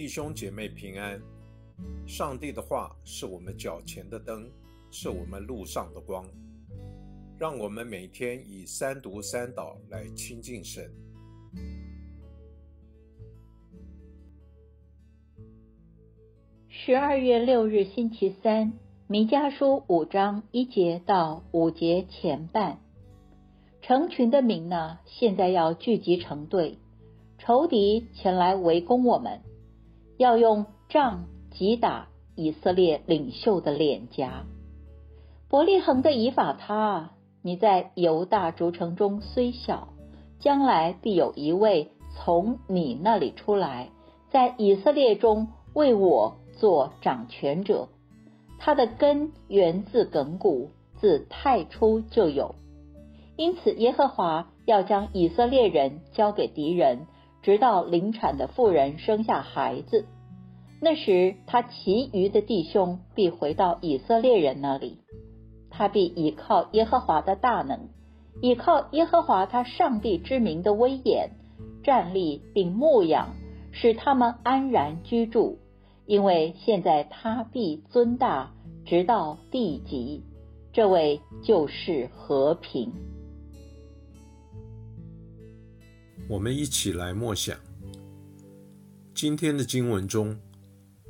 弟兄姐妹平安。上帝的话是我们脚前的灯，是我们路上的光。让我们每天以三读三祷来亲近神。十二月六日星期三，弥迦书五章一节到五节前半，成群的民呢，现在要聚集成队，仇敌前来围攻我们，要用杖击打以色列领袖的脸颊。伯利恒的以法他，你在犹大诸城中虽小，将来必有一位从你那里出来，在以色列中为我做掌权者。他的根源自亘古，自太初就有。因此，耶和华要将以色列人交给敌人，直到临产的妇人生下孩子。那时，他其余的弟兄必回到以色列人那里。他必倚靠耶和华的大能，倚靠耶和华他上帝之名的威严，站立并牧养，使他们安然居住。因为现在他必尊大，直到地极。这位就是和平。我们一起来默想今天的经文中，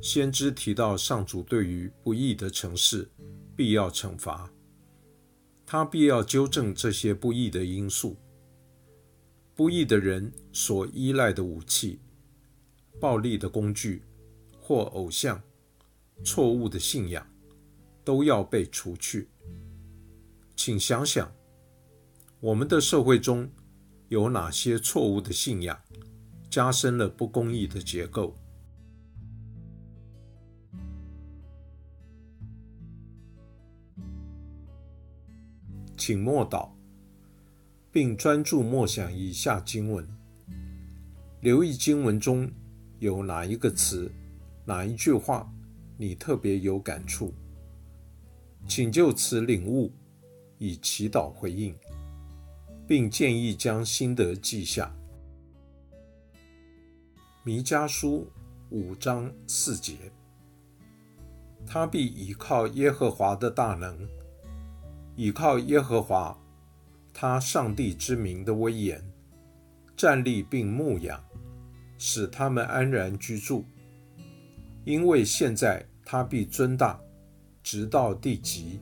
先知提到上主对于不义的城市必要惩罚。他必要纠正这些不义的因素，不义的人所依赖的武器、暴力的工具或偶像、错误的信仰，都要被除去。请想想，我们的社会中有哪些错误的信仰，加深了不公义的结构？请默祷，并专注默想以下经文，留意经文中有哪一个词、哪一句话你特别有感触，请就此领悟，以祈祷回应，并建议将心得记下。弥迦书五章四节，他必倚靠耶和华的大能。倚靠耶和华，他上帝之名的威严，站立并牧养，使他们安然居住。因为现在他必尊大，直到地极。